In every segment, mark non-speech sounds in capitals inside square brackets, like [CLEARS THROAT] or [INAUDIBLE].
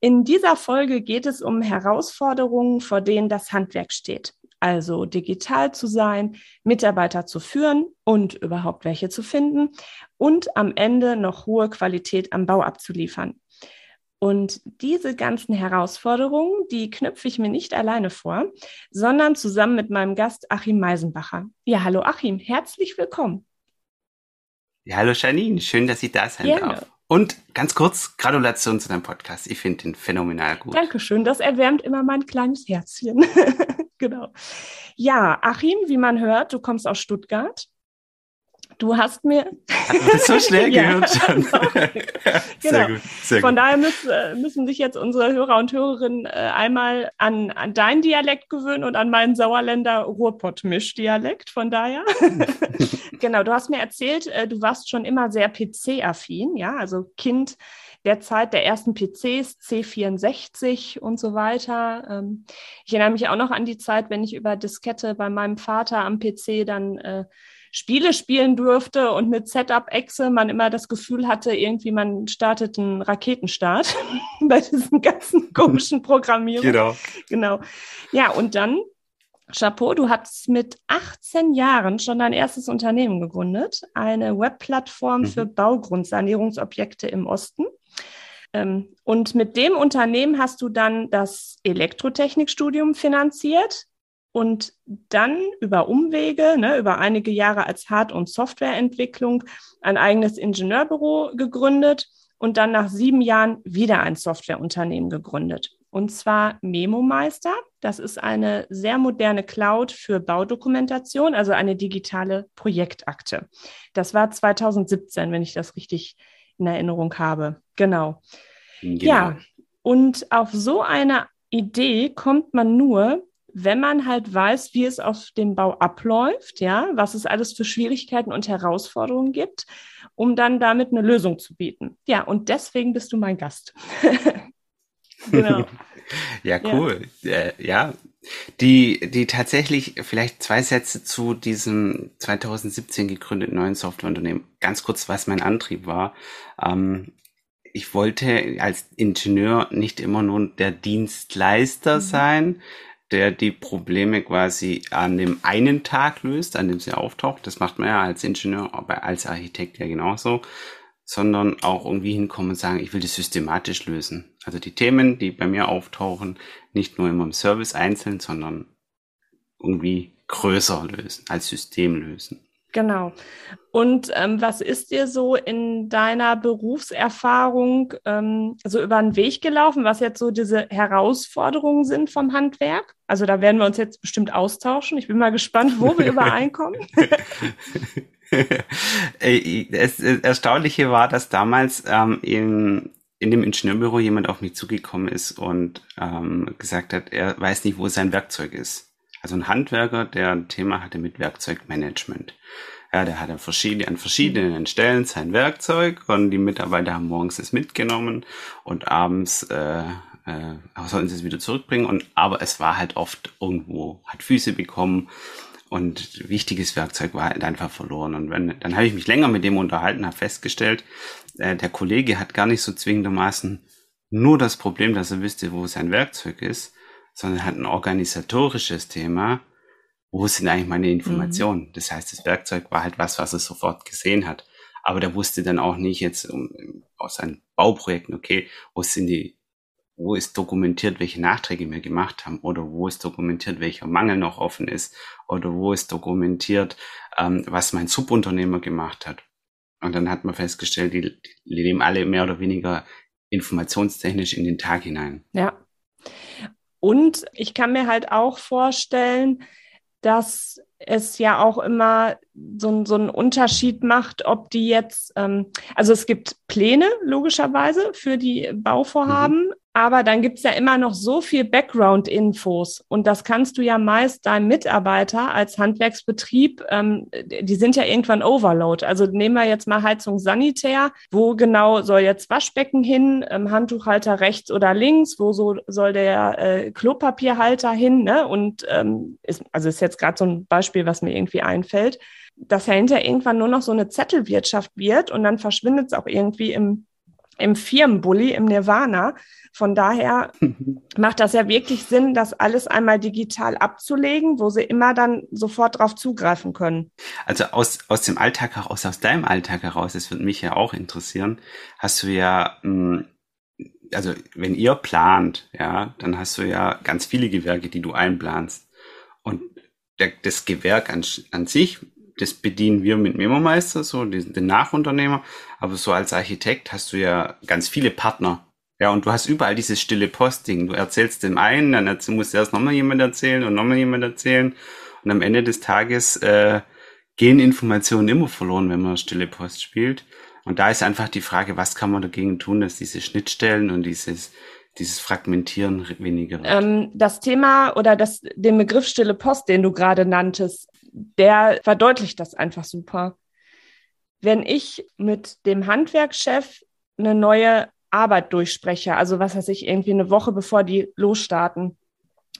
In dieser Folge geht es um Herausforderungen, vor denen das Handwerk steht. Also digital zu sein, Mitarbeiter zu führen und überhaupt welche zu finden und am Ende noch hohe Qualität am Bau abzuliefern. Und diese ganzen Herausforderungen, die knüpfe ich mir nicht alleine vor, sondern zusammen mit meinem Gast Achim Meisenbacher. Ja, hallo Achim, herzlich willkommen. Ja, hallo Janine, schön, dass ich da sein Gerne. darf. Und ganz kurz, Gratulation zu deinem Podcast. Ich finde den phänomenal gut. Dankeschön, das erwärmt immer mein kleines Herzchen. [LAUGHS] genau. Ja, Achim, wie man hört, du kommst aus Stuttgart. Du hast mir. Das so schnell [LAUGHS] gehört schon? [LAUGHS] genau. Sehr gut. Sehr Von gut. daher müssen, äh, müssen sich jetzt unsere Hörer und Hörerinnen äh, einmal an, an deinen Dialekt gewöhnen und an meinen Sauerländer Ruhrpott-Mischdialekt. Von daher. [LAUGHS] genau, du hast mir erzählt, äh, du warst schon immer sehr PC-affin, ja, also Kind der Zeit der ersten PCs, C64 und so weiter. Ähm, ich erinnere mich auch noch an die Zeit, wenn ich über Diskette bei meinem Vater am PC dann Spiele spielen durfte und mit Setup-Exe man immer das Gefühl hatte, irgendwie man startet einen Raketenstart [LAUGHS] bei diesen ganzen [LAUGHS] komischen Programmierungen. Genau. Genau. Ja, und dann Chapeau, du hast mit 18 Jahren schon dein erstes Unternehmen gegründet, eine Webplattform mhm. für Baugrundsanierungsobjekte im Osten. Ähm, und mit dem Unternehmen hast du dann das Elektrotechnikstudium finanziert, und dann über Umwege, ne, über einige Jahre als Hard- und Softwareentwicklung ein eigenes Ingenieurbüro gegründet und dann nach sieben Jahren wieder ein Softwareunternehmen gegründet. Und zwar MemoMeister. Das ist eine sehr moderne Cloud für Baudokumentation, also eine digitale Projektakte. Das war 2017, wenn ich das richtig in Erinnerung habe. Genau. genau. Ja, und auf so eine Idee kommt man nur, wenn man halt weiß, wie es auf dem Bau abläuft, ja, was es alles für Schwierigkeiten und Herausforderungen gibt, um dann damit eine Lösung zu bieten. Ja, und deswegen bist du mein Gast. [LAUGHS] genau. ja, cool. Ja. Äh, ja. Die, die tatsächlich vielleicht zwei Sätze zu diesem 2017 gegründeten neuen Softwareunternehmen. Ganz kurz, was mein Antrieb war. Ähm, ich wollte als Ingenieur nicht immer nur der Dienstleister mhm. sein, der die Probleme quasi an dem einen Tag löst, an dem sie auftaucht. Das macht man ja als Ingenieur, aber als Architekt ja genauso, sondern auch irgendwie hinkommen und sagen, ich will das systematisch lösen. Also die Themen, die bei mir auftauchen, nicht nur immer im Service einzeln, sondern irgendwie größer lösen, als System lösen. Genau. Und ähm, was ist dir so in deiner Berufserfahrung ähm, so über den Weg gelaufen, was jetzt so diese Herausforderungen sind vom Handwerk? Also da werden wir uns jetzt bestimmt austauschen. Ich bin mal gespannt, wo wir übereinkommen. [LAUGHS] das Erstaunliche war, dass damals ähm, in, in dem Ingenieurbüro jemand auf mich zugekommen ist und ähm, gesagt hat, er weiß nicht, wo sein Werkzeug ist. Also ein Handwerker, der ein Thema hatte mit Werkzeugmanagement. Ja, der hatte verschiedene, an verschiedenen Stellen sein Werkzeug und die Mitarbeiter haben morgens es mitgenommen und abends äh, äh, sollten sie es wieder zurückbringen. Und aber es war halt oft irgendwo, hat Füße bekommen und wichtiges Werkzeug war halt einfach verloren. Und wenn, dann habe ich mich länger mit dem unterhalten, habe festgestellt, äh, der Kollege hat gar nicht so zwingendermaßen nur das Problem, dass er wüsste, wo sein Werkzeug ist, sondern hat ein organisatorisches Thema. Wo sind eigentlich meine Informationen? Mhm. Das heißt, das Werkzeug war halt was, was er sofort gesehen hat. Aber der wusste dann auch nicht jetzt um, aus seinen Bauprojekten, okay, wo sind die, wo ist dokumentiert, welche Nachträge wir gemacht haben oder wo ist dokumentiert, welcher Mangel noch offen ist oder wo ist dokumentiert, ähm, was mein Subunternehmer gemacht hat. Und dann hat man festgestellt, die, die leben alle mehr oder weniger informationstechnisch in den Tag hinein. Ja. Und ich kann mir halt auch vorstellen, dass es ja auch immer so, so einen Unterschied macht, ob die jetzt, ähm, also es gibt Pläne logischerweise für die Bauvorhaben, mhm. Aber dann gibt's ja immer noch so viel Background-Infos und das kannst du ja meist deinem Mitarbeiter als Handwerksbetrieb, ähm, die sind ja irgendwann Overload. Also nehmen wir jetzt mal Heizung Sanitär. Wo genau soll jetzt Waschbecken hin, ähm, Handtuchhalter rechts oder links? Wo so, soll der äh, Klopapierhalter hin? Ne? Und ähm, ist, also ist jetzt gerade so ein Beispiel, was mir irgendwie einfällt dass ja hinterher irgendwann nur noch so eine Zettelwirtschaft wird und dann verschwindet es auch irgendwie im, im Firmenbully, im Nirvana. Von daher [LAUGHS] macht das ja wirklich Sinn, das alles einmal digital abzulegen, wo sie immer dann sofort drauf zugreifen können. Also aus, aus dem Alltag heraus, aus deinem Alltag heraus, das würde mich ja auch interessieren, hast du ja, hm, also wenn ihr plant, ja, dann hast du ja ganz viele Gewerke, die du einplanst. Und das Gewerk an, an sich, das bedienen wir mit Memo-Meister, so den, den Nachunternehmer. Aber so als Architekt hast du ja ganz viele Partner, ja, und du hast überall dieses stille Posting. Du erzählst dem einen, dann muss erst nochmal jemand erzählen und nochmal jemand erzählen. Und am Ende des Tages äh, gehen Informationen immer verloren, wenn man stille Post spielt. Und da ist einfach die Frage, was kann man dagegen tun, dass diese Schnittstellen und dieses, dieses Fragmentieren weniger? Ähm, das Thema oder das, den Begriff stille Post, den du gerade nanntest, der verdeutlicht das einfach super. Wenn ich mit dem Handwerkschef eine neue Arbeit durchspreche, also was weiß ich, irgendwie eine Woche bevor die losstarten,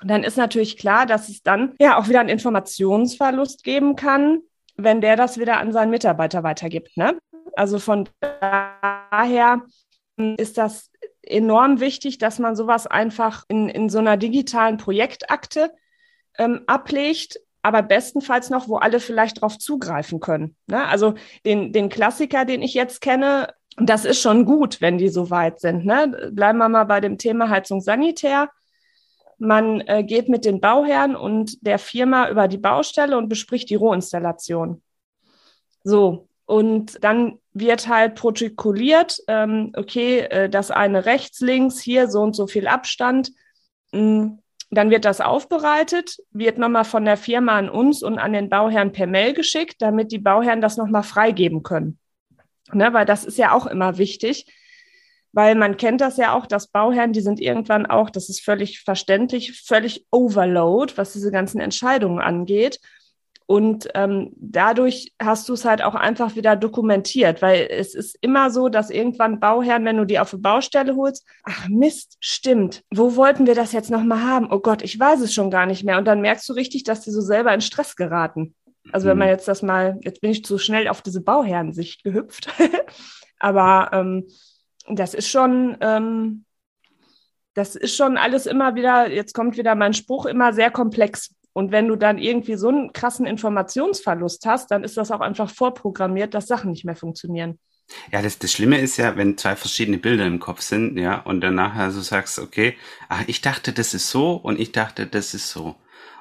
dann ist natürlich klar, dass es dann ja auch wieder einen Informationsverlust geben kann, wenn der das wieder an seinen Mitarbeiter weitergibt. Ne? Also von daher ist das enorm wichtig, dass man sowas einfach in, in so einer digitalen Projektakte ähm, ablegt, aber bestenfalls noch, wo alle vielleicht drauf zugreifen können. Ne? Also den, den Klassiker, den ich jetzt kenne, das ist schon gut, wenn die so weit sind. Ne? Bleiben wir mal bei dem Thema Heizung Sanitär. Man äh, geht mit den Bauherren und der Firma über die Baustelle und bespricht die Rohinstallation. So, und dann wird halt protokolliert, ähm, okay, äh, das eine rechts, links, hier so und so viel Abstand. Mhm. Dann wird das aufbereitet, wird nochmal von der Firma an uns und an den Bauherrn per Mail geschickt, damit die Bauherren das nochmal freigeben können. Ne, weil das ist ja auch immer wichtig, weil man kennt das ja auch, dass Bauherren, die sind irgendwann auch, das ist völlig verständlich, völlig overload, was diese ganzen Entscheidungen angeht. Und ähm, dadurch hast du es halt auch einfach wieder dokumentiert, weil es ist immer so, dass irgendwann Bauherren, wenn du die auf eine Baustelle holst, ach Mist, stimmt, wo wollten wir das jetzt nochmal haben? Oh Gott, ich weiß es schon gar nicht mehr. Und dann merkst du richtig, dass die so selber in Stress geraten. Also wenn man mhm. jetzt das mal, jetzt bin ich zu schnell auf diese Bauherrensicht gehüpft, [LAUGHS] aber ähm, das ist schon, ähm, das ist schon alles immer wieder, jetzt kommt wieder mein Spruch, immer sehr komplex. Und wenn du dann irgendwie so einen krassen Informationsverlust hast, dann ist das auch einfach vorprogrammiert, dass Sachen nicht mehr funktionieren. Ja, das, das Schlimme ist ja, wenn zwei verschiedene Bilder im Kopf sind, ja, und danach also sagst, okay, ach, ich dachte, das ist so und ich dachte, das ist so.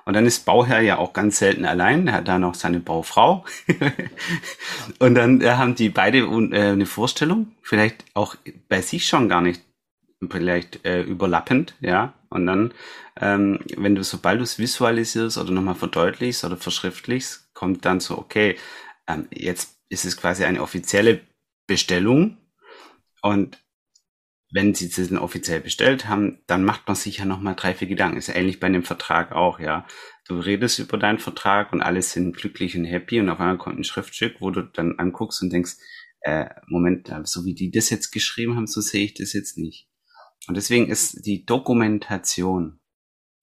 Und dann ist Bauherr ja auch ganz selten allein, er hat da noch seine Baufrau. [LAUGHS] und dann äh, haben die beide äh, eine Vorstellung, vielleicht auch bei sich schon gar nicht vielleicht äh, überlappend, ja. Und dann, ähm, wenn du, sobald du es visualisierst oder nochmal verdeutlichst oder verschriftlichst, kommt dann so, okay, ähm, jetzt ist es quasi eine offizielle Bestellung und wenn sie es dann offiziell bestellt haben, dann macht man sich ja nochmal drei, vier Gedanken. Ist ja ähnlich bei einem Vertrag auch, ja. Du redest über deinen Vertrag und alle sind glücklich und happy und auf einmal kommt ein Schriftstück, wo du dann anguckst und denkst, äh, Moment, so wie die das jetzt geschrieben haben, so sehe ich das jetzt nicht. Und deswegen ist die Dokumentation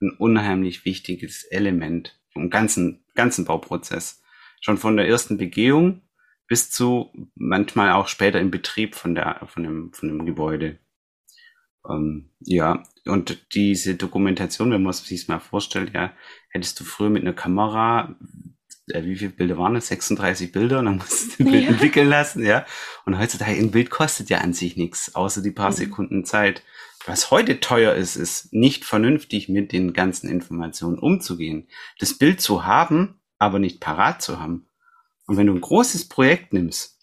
ein unheimlich wichtiges Element vom ganzen, ganzen Bauprozess. Schon von der ersten Begehung bis zu manchmal auch später im Betrieb von der, von dem, von dem Gebäude. Ähm, ja, und diese Dokumentation, wenn man sich mal vorstellt, ja, hättest du früher mit einer Kamera, äh, wie viele Bilder waren das? 36 Bilder, und dann musst du ein Bild ja. entwickeln lassen, ja. Und heutzutage ein Bild kostet ja an sich nichts, außer die paar mhm. Sekunden Zeit. Was heute teuer ist, ist nicht vernünftig mit den ganzen Informationen umzugehen. Das Bild zu haben, aber nicht parat zu haben. Und wenn du ein großes Projekt nimmst,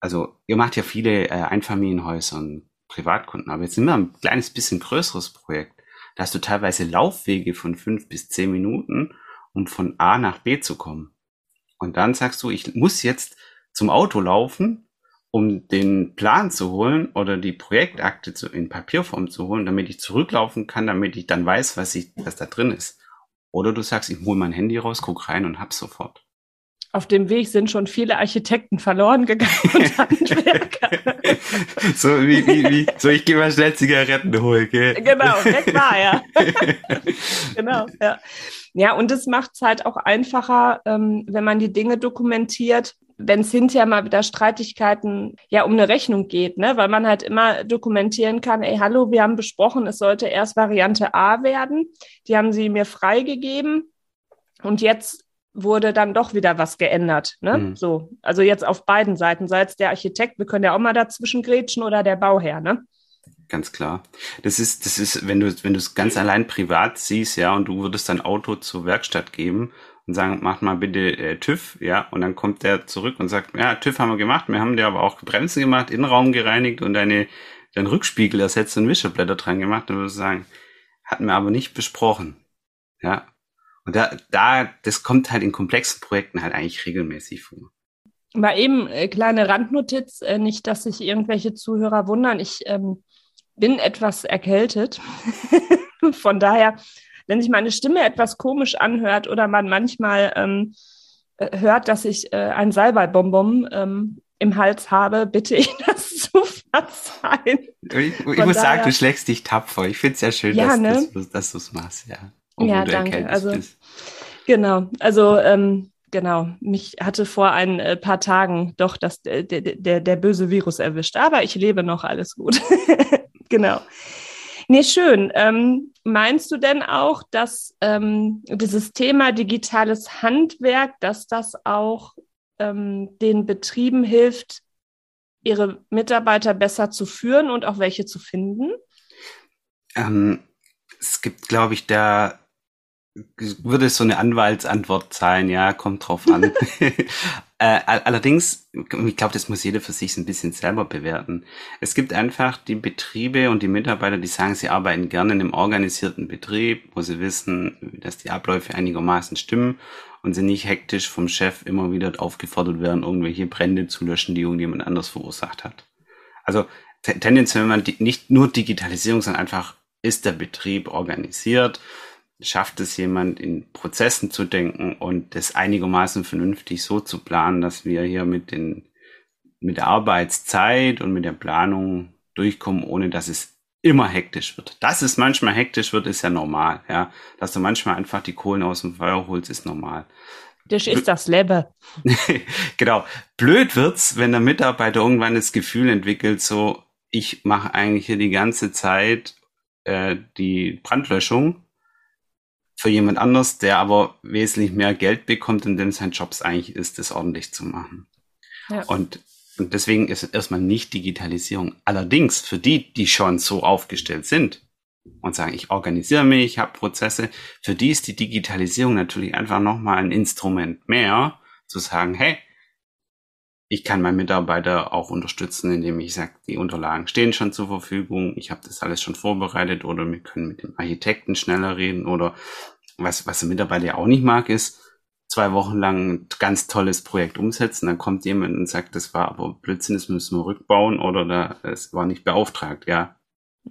also ihr macht ja viele äh, Einfamilienhäuser und Privatkunden. Aber jetzt nehmen wir ein kleines bisschen größeres Projekt. Da hast du teilweise Laufwege von fünf bis zehn Minuten um von A nach B zu kommen. Und dann sagst du, ich muss jetzt zum Auto laufen, um den Plan zu holen oder die Projektakte zu, in Papierform zu holen, damit ich zurücklaufen kann, damit ich dann weiß, was, ich, was da drin ist. Oder du sagst, ich hole mein Handy raus, guck rein und hab's sofort. Auf dem Weg sind schon viele Architekten verloren gegangen und [LAUGHS] Handwerker. so wie, wie, wie, so ich gehe mal schnell Zigaretten holen, gell? Genau, weg war er. [LAUGHS] genau, ja. Ja, und es macht es halt auch einfacher, ähm, wenn man die Dinge dokumentiert, wenn es hinterher mal wieder Streitigkeiten ja um eine Rechnung geht, ne? weil man halt immer dokumentieren kann, ey, hallo, wir haben besprochen, es sollte erst Variante A werden. Die haben sie mir freigegeben. Und jetzt wurde dann doch wieder was geändert. Ne? Mhm. So, also jetzt auf beiden Seiten, sei es der Architekt, wir können ja auch mal dazwischen grätschen oder der Bauherr, ne? Ganz klar. Das ist, das ist, wenn du, wenn du es ganz allein privat siehst, ja, und du würdest dein Auto zur Werkstatt geben und sagen, mach mal bitte äh, TÜV, ja, und dann kommt der zurück und sagt, ja, TÜV haben wir gemacht, wir haben dir aber auch Bremsen gemacht, Innenraum gereinigt und deine, deinen Rückspiegel ersetzt und Wischerblätter dran gemacht, dann würdest du sagen, hatten wir aber nicht besprochen. Ja. Und da, da, das kommt halt in komplexen Projekten halt eigentlich regelmäßig vor. Mal eben äh, kleine Randnotiz, äh, nicht, dass sich irgendwelche Zuhörer wundern. Ich ähm, bin etwas erkältet. [LAUGHS] Von daher wenn sich meine Stimme etwas komisch anhört oder man manchmal ähm, äh, hört, dass ich äh, ein Salbeibonbon ähm, im Hals habe, bitte ich [LAUGHS] das zu verzeihen. Ich, ich muss daher, sagen, du schlägst dich tapfer. Ich finde es sehr schön, ja, dass, ne? dass, dass du es machst, ja. Ja, danke. Also, bist. Genau, also ähm, genau, mich hatte vor ein äh, paar Tagen doch das, der, der, der böse Virus erwischt, aber ich lebe noch, alles gut. [LAUGHS] genau. Nee, schön. Ähm, meinst du denn auch, dass ähm, dieses Thema digitales Handwerk, dass das auch ähm, den Betrieben hilft, ihre Mitarbeiter besser zu führen und auch welche zu finden? Ähm, es gibt, glaube ich, da würde so eine Anwaltsantwort sein, ja, kommt drauf an. [LAUGHS] [LAUGHS] äh, allerdings, ich glaube, das muss jeder für sich ein bisschen selber bewerten. Es gibt einfach die Betriebe und die Mitarbeiter, die sagen, sie arbeiten gerne in einem organisierten Betrieb, wo sie wissen, dass die Abläufe einigermaßen stimmen und sie nicht hektisch vom Chef immer wieder aufgefordert werden, irgendwelche Brände zu löschen, die irgendjemand anders verursacht hat. Also tendenziell, wenn man die, nicht nur Digitalisierung, sondern einfach ist der Betrieb organisiert, schafft es jemand, in Prozessen zu denken und das einigermaßen vernünftig so zu planen, dass wir hier mit den, mit der Arbeitszeit und mit der Planung durchkommen, ohne dass es immer hektisch wird. Dass es manchmal hektisch wird, ist ja normal, ja. Dass du manchmal einfach die Kohlen aus dem Feuer holst, ist normal. Das ist das Leben. [LAUGHS] genau. Blöd wird's, wenn der Mitarbeiter irgendwann das Gefühl entwickelt, so, ich mache eigentlich hier die ganze Zeit äh, die Brandlöschung für jemand anders, der aber wesentlich mehr Geld bekommt und dem sein Job eigentlich ist, das ordentlich zu machen. Ja. Und, und deswegen ist erstmal nicht Digitalisierung. Allerdings für die, die schon so aufgestellt sind und sagen, ich organisiere mich, ich habe Prozesse, für die ist die Digitalisierung natürlich einfach nochmal ein Instrument mehr, zu sagen, hey, ich kann meinen Mitarbeiter auch unterstützen, indem ich sage, die Unterlagen stehen schon zur Verfügung, ich habe das alles schon vorbereitet oder wir können mit dem Architekten schneller reden oder was, was der Mitarbeiter ja auch nicht mag, ist zwei Wochen lang ein ganz tolles Projekt umsetzen, dann kommt jemand und sagt, das war aber Blödsinn, das müssen wir rückbauen oder da, es war nicht beauftragt, ja.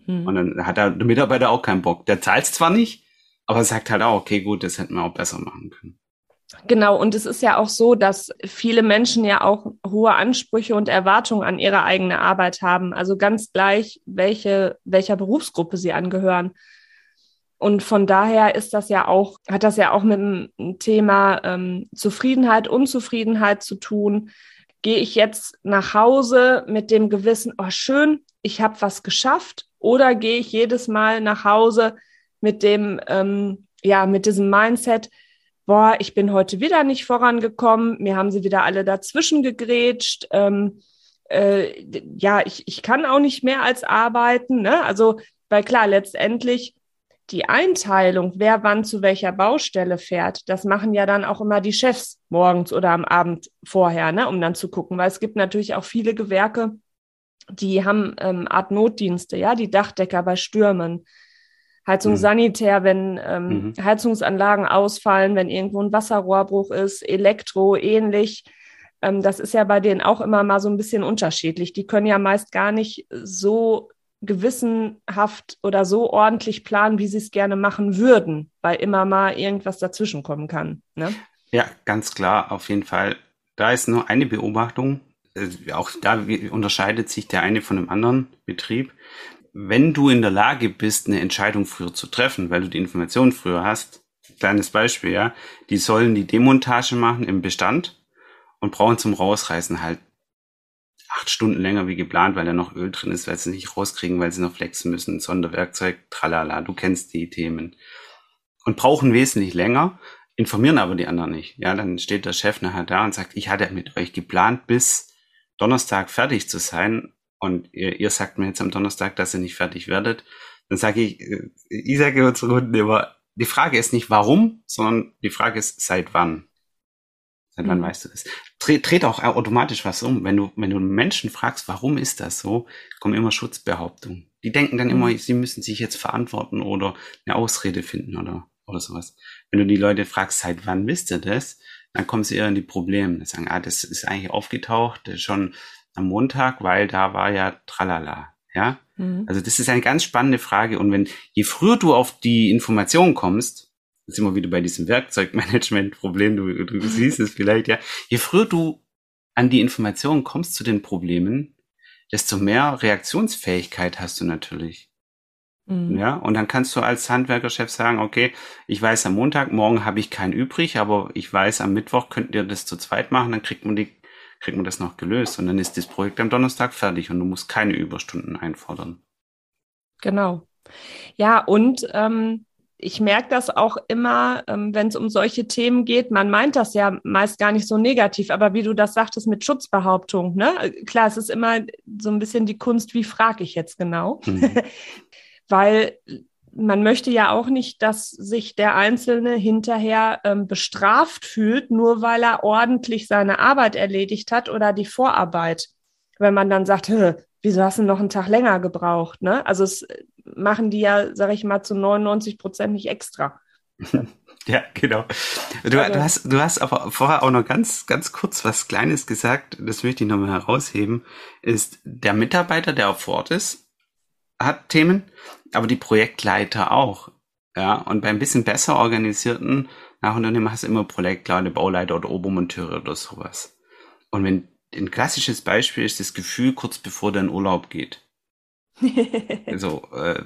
Mhm. Und dann hat der Mitarbeiter auch keinen Bock. Der zahlt zwar nicht, aber sagt halt auch, okay, gut, das hätten wir auch besser machen können. Genau, und es ist ja auch so, dass viele Menschen ja auch hohe Ansprüche und Erwartungen an ihre eigene Arbeit haben. Also ganz gleich, welche, welcher Berufsgruppe sie angehören. Und von daher ist das ja auch, hat das ja auch mit dem Thema ähm, Zufriedenheit, Unzufriedenheit zu tun. Gehe ich jetzt nach Hause mit dem Gewissen, oh schön, ich habe was geschafft, oder gehe ich jedes Mal nach Hause mit dem, ähm, ja, mit diesem Mindset, boah, ich bin heute wieder nicht vorangekommen, mir haben sie wieder alle dazwischen gegrätscht, ähm, äh, ja, ich, ich kann auch nicht mehr als arbeiten, ne? Also, weil klar, letztendlich die Einteilung, wer wann zu welcher Baustelle fährt, das machen ja dann auch immer die Chefs morgens oder am Abend vorher, ne, um dann zu gucken, weil es gibt natürlich auch viele Gewerke, die haben ähm, Art Notdienste, ja, die Dachdecker bei Stürmen, Heizung mhm. sanitär, wenn ähm, mhm. Heizungsanlagen ausfallen, wenn irgendwo ein Wasserrohrbruch ist, Elektro ähnlich. Ähm, das ist ja bei denen auch immer mal so ein bisschen unterschiedlich. Die können ja meist gar nicht so gewissenhaft oder so ordentlich planen, wie sie es gerne machen würden, weil immer mal irgendwas dazwischen kommen kann. Ne? Ja, ganz klar, auf jeden Fall. Da ist nur eine Beobachtung. Äh, auch da unterscheidet sich der eine von dem anderen Betrieb. Wenn du in der Lage bist, eine Entscheidung früher zu treffen, weil du die Informationen früher hast, kleines Beispiel, ja, die sollen die Demontage machen im Bestand und brauchen zum Rausreißen halt acht Stunden länger wie geplant, weil da noch Öl drin ist, weil sie nicht rauskriegen, weil sie noch flexen müssen, Sonderwerkzeug, tralala, du kennst die Themen. Und brauchen wesentlich länger, informieren aber die anderen nicht. Ja, dann steht der Chef nachher da und sagt, ich hatte mit euch geplant, bis Donnerstag fertig zu sein und ihr, ihr sagt mir jetzt am Donnerstag, dass ihr nicht fertig werdet. Dann sage ich, äh, ich sage unsere Kunden immer, die Frage ist nicht warum, sondern die Frage ist seit wann. Seit wann mhm. weißt du das? Dreht, dreht auch automatisch was um. Wenn du, wenn du Menschen fragst, warum ist das so, kommen immer Schutzbehauptungen. Die denken dann immer, mhm. sie müssen sich jetzt verantworten oder eine Ausrede finden oder, oder sowas. Wenn du die Leute fragst, seit wann wisst ihr das, dann kommen sie eher in die Probleme. Dann sagen, ah, das ist eigentlich aufgetaucht schon am Montag, weil da war ja tralala. Ja, mhm. also das ist eine ganz spannende Frage. Und wenn, je früher du auf die Information kommst, jetzt sind wir wieder bei diesem Werkzeugmanagement-Problem, du, du siehst es vielleicht, ja. Je früher du an die Informationen kommst zu den Problemen, desto mehr Reaktionsfähigkeit hast du natürlich. Mhm. Ja, und dann kannst du als Handwerkerchef sagen, okay, ich weiß am Montag, morgen habe ich keinen übrig, aber ich weiß, am Mittwoch könnt ihr das zu zweit machen, dann kriegt man die, kriegt man das noch gelöst und dann ist das Projekt am Donnerstag fertig und du musst keine Überstunden einfordern. Genau. Ja, und ähm, ich merke das auch immer, ähm, wenn es um solche Themen geht. Man meint das ja meist gar nicht so negativ, aber wie du das sagtest mit Schutzbehauptung, ne? Klar, es ist immer so ein bisschen die Kunst, wie frage ich jetzt genau? Mhm. [LAUGHS] Weil man möchte ja auch nicht, dass sich der Einzelne hinterher ähm, bestraft fühlt, nur weil er ordentlich seine Arbeit erledigt hat oder die Vorarbeit. Wenn man dann sagt, wieso hast du noch einen Tag länger gebraucht? Ne? Also es machen die ja, sage ich mal, zu 99 Prozent nicht extra. [LAUGHS] Ja, genau. Du, also, du, hast, du hast aber vorher auch noch ganz, ganz kurz was Kleines gesagt, das möchte ich nochmal herausheben, ist der Mitarbeiter, der auf Ort ist, hat Themen, aber die Projektleiter auch. Ja, und bei ein bisschen besser organisierten Nachunternehmen hast du immer Projektleiter, Bauleiter oder Obermonteure oder sowas. Und wenn ein klassisches Beispiel ist das Gefühl, kurz bevor der in Urlaub geht. [LAUGHS] so, äh,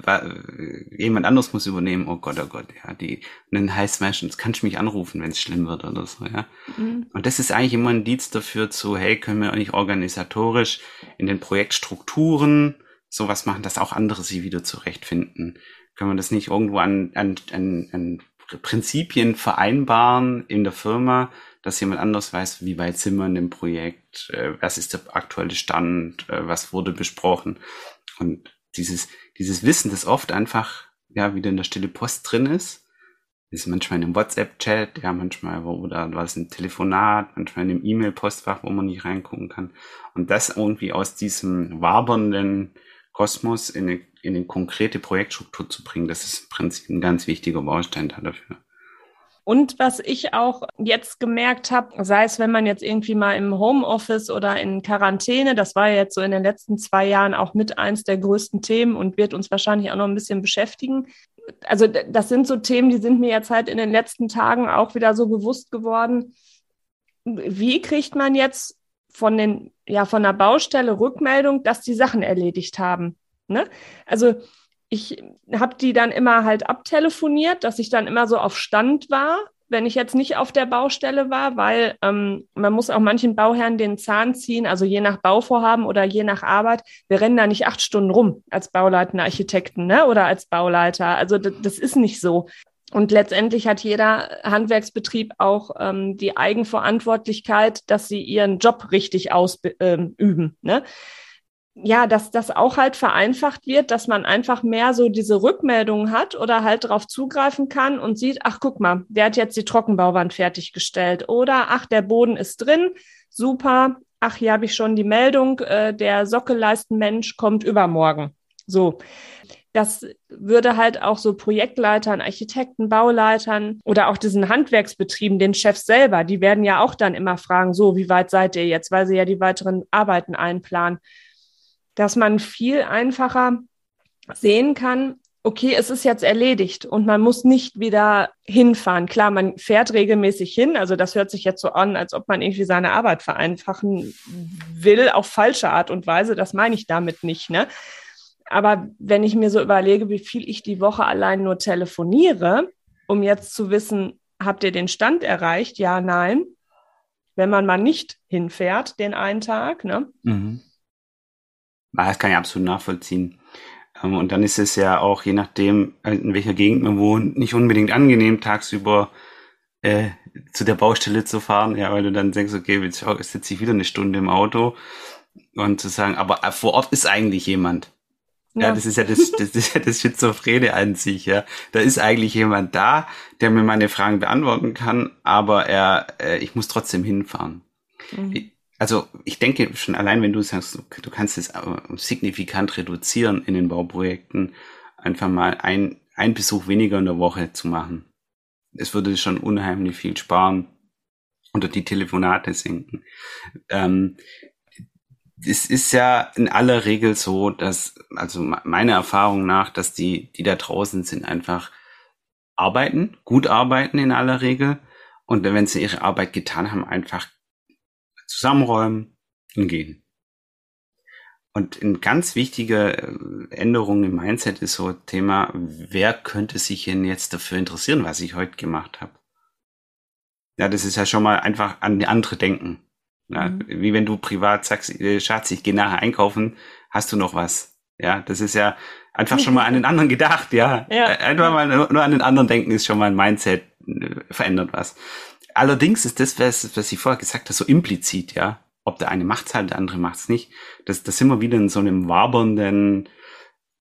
jemand anderes muss übernehmen, oh Gott, oh Gott, ja, die, und dann heißt meistens, kannst du mich anrufen, wenn es schlimm wird oder so, ja. Mhm. Und das ist eigentlich immer ein Dienst dafür zu, hey, können wir eigentlich organisatorisch in den Projektstrukturen sowas machen, dass auch andere sie wieder zurechtfinden? Können wir das nicht irgendwo an, an, an, an Prinzipien vereinbaren in der Firma, dass jemand anders weiß, wie weit sind wir in dem Projekt, äh, was ist der aktuelle Stand, äh, was wurde besprochen. Und dieses, dieses Wissen, das oft einfach, ja, wieder in der stille Post drin ist, ist manchmal in einem WhatsApp-Chat, ja, manchmal, oder was ein Telefonat, manchmal in einem E-Mail-Postfach, wo man nicht reingucken kann. Und das irgendwie aus diesem wabernden Kosmos in eine, in eine konkrete Projektstruktur zu bringen, das ist im Prinzip ein ganz wichtiger Baustein dafür. Und was ich auch jetzt gemerkt habe, sei es, wenn man jetzt irgendwie mal im Homeoffice oder in Quarantäne, das war jetzt so in den letzten zwei Jahren auch mit eins der größten Themen und wird uns wahrscheinlich auch noch ein bisschen beschäftigen. Also das sind so Themen, die sind mir jetzt halt in den letzten Tagen auch wieder so bewusst geworden. Wie kriegt man jetzt von den, ja, von der Baustelle Rückmeldung, dass die Sachen erledigt haben? Ne? Also ich habe die dann immer halt abtelefoniert, dass ich dann immer so auf Stand war, wenn ich jetzt nicht auf der Baustelle war, weil ähm, man muss auch manchen Bauherren den Zahn ziehen, also je nach Bauvorhaben oder je nach Arbeit. Wir rennen da nicht acht Stunden rum als bauleitende Architekten ne? oder als Bauleiter. Also das ist nicht so. Und letztendlich hat jeder Handwerksbetrieb auch ähm, die Eigenverantwortlichkeit, dass sie ihren Job richtig ausüben. Ähm, ne? ja, dass das auch halt vereinfacht wird, dass man einfach mehr so diese Rückmeldungen hat oder halt darauf zugreifen kann und sieht, ach guck mal, der hat jetzt die Trockenbauwand fertiggestellt oder ach, der Boden ist drin, super, ach, hier habe ich schon die Meldung, äh, der Sockelleistenmensch kommt übermorgen. So. Das würde halt auch so Projektleitern, Architekten, Bauleitern oder auch diesen Handwerksbetrieben, den Chefs selber, die werden ja auch dann immer fragen, so, wie weit seid ihr jetzt, weil sie ja die weiteren Arbeiten einplanen, dass man viel einfacher sehen kann, okay, es ist jetzt erledigt und man muss nicht wieder hinfahren. Klar, man fährt regelmäßig hin, also das hört sich jetzt so an, als ob man irgendwie seine Arbeit vereinfachen will, auf falsche Art und Weise, das meine ich damit nicht, ne? Aber wenn ich mir so überlege, wie viel ich die Woche allein nur telefoniere, um jetzt zu wissen, habt ihr den Stand erreicht? Ja, nein. Wenn man mal nicht hinfährt, den einen Tag, ne? Mhm. Das kann ich absolut nachvollziehen. Ähm, und dann ist es ja auch, je nachdem, äh, in welcher Gegend man wohnt, nicht unbedingt angenehm, tagsüber äh, zu der Baustelle zu fahren, ja, weil du dann denkst, okay, jetzt sitze ich wieder eine Stunde im Auto und zu sagen, aber äh, vor Ort ist eigentlich jemand. Ja. ja, das ist ja das, das ist ja das Schizophrene an sich, ja. Da ist eigentlich jemand da, der mir meine Fragen beantworten kann, aber er, äh, ich muss trotzdem hinfahren. Mhm. Also ich denke schon allein, wenn du sagst, du kannst es signifikant reduzieren in den Bauprojekten, einfach mal ein, ein Besuch weniger in der Woche zu machen. Es würde schon unheimlich viel sparen oder die Telefonate senken. Ähm, es ist ja in aller Regel so, dass, also meiner Erfahrung nach, dass die, die da draußen sind, einfach arbeiten, gut arbeiten in aller Regel. Und wenn sie ihre Arbeit getan haben, einfach zusammenräumen und gehen. Und eine ganz wichtige äh, Änderung im Mindset ist so Thema, wer könnte sich denn jetzt dafür interessieren, was ich heute gemacht habe? Ja, das ist ja schon mal einfach an die andere denken. Ja, mhm. Wie wenn du privat sagst, äh, Schatz, ich gehe nachher einkaufen, hast du noch was? Ja, das ist ja einfach schon mal an den anderen gedacht, ja. [LAUGHS] ja. Einfach mal nur an den anderen denken ist schon mal ein Mindset, äh, verändert was. Allerdings ist das, was, was ich vorher gesagt habe, so implizit, ja. Ob der eine macht's halt, der andere macht's nicht. Das, das sind wir wieder in so einem wabernden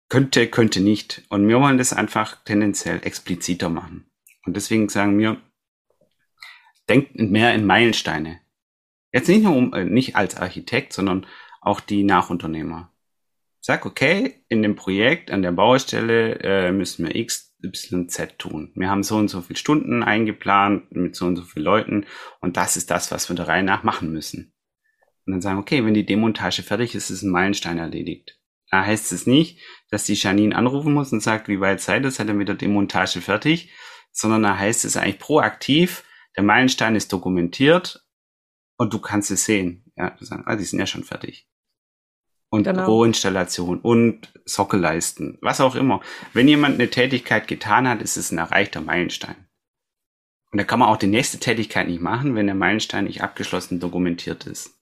könnte, könnte nicht. Und wir wollen das einfach tendenziell expliziter machen. Und deswegen sagen wir, denkt mehr in Meilensteine. Jetzt nicht nur um, äh, nicht als Architekt, sondern auch die Nachunternehmer. Sag, okay, in dem Projekt, an der Baustelle äh, müssen wir X YZ tun. Wir haben so und so viele Stunden eingeplant mit so und so vielen Leuten und das ist das, was wir der Reihe nach machen müssen. Und dann sagen, okay, wenn die Demontage fertig ist, ist ein Meilenstein erledigt. Da heißt es nicht, dass die Janine anrufen muss und sagt, wie weit seid ihr, seid ihr mit der Demontage fertig, sondern da heißt es eigentlich proaktiv, der Meilenstein ist dokumentiert und du kannst es sehen. Ja, du sagst, ah, die sind ja schon fertig und genau. Rohinstallation und Sockelleisten, was auch immer. Wenn jemand eine Tätigkeit getan hat, ist es ein erreichter Meilenstein. Und da kann man auch die nächste Tätigkeit nicht machen, wenn der Meilenstein nicht abgeschlossen dokumentiert ist.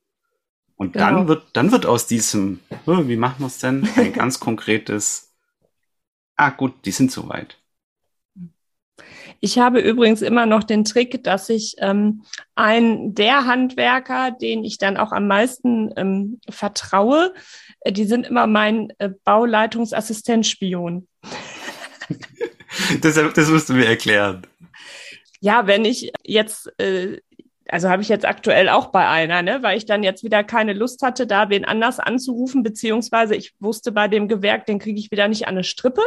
Und genau. dann wird, dann wird aus diesem, oh, wie machen wir es denn, ein ganz [LAUGHS] konkretes, ah gut, die sind soweit. Ich habe übrigens immer noch den Trick, dass ich ähm, ein der Handwerker, den ich dann auch am meisten ähm, vertraue, äh, die sind immer mein äh, Bauleitungsassistenzspion. [LAUGHS] das, das musst du mir erklären. Ja, wenn ich jetzt äh, also habe ich jetzt aktuell auch bei einer, ne, weil ich dann jetzt wieder keine Lust hatte, da wen anders anzurufen, beziehungsweise ich wusste bei dem Gewerk, den kriege ich wieder nicht an eine Strippe.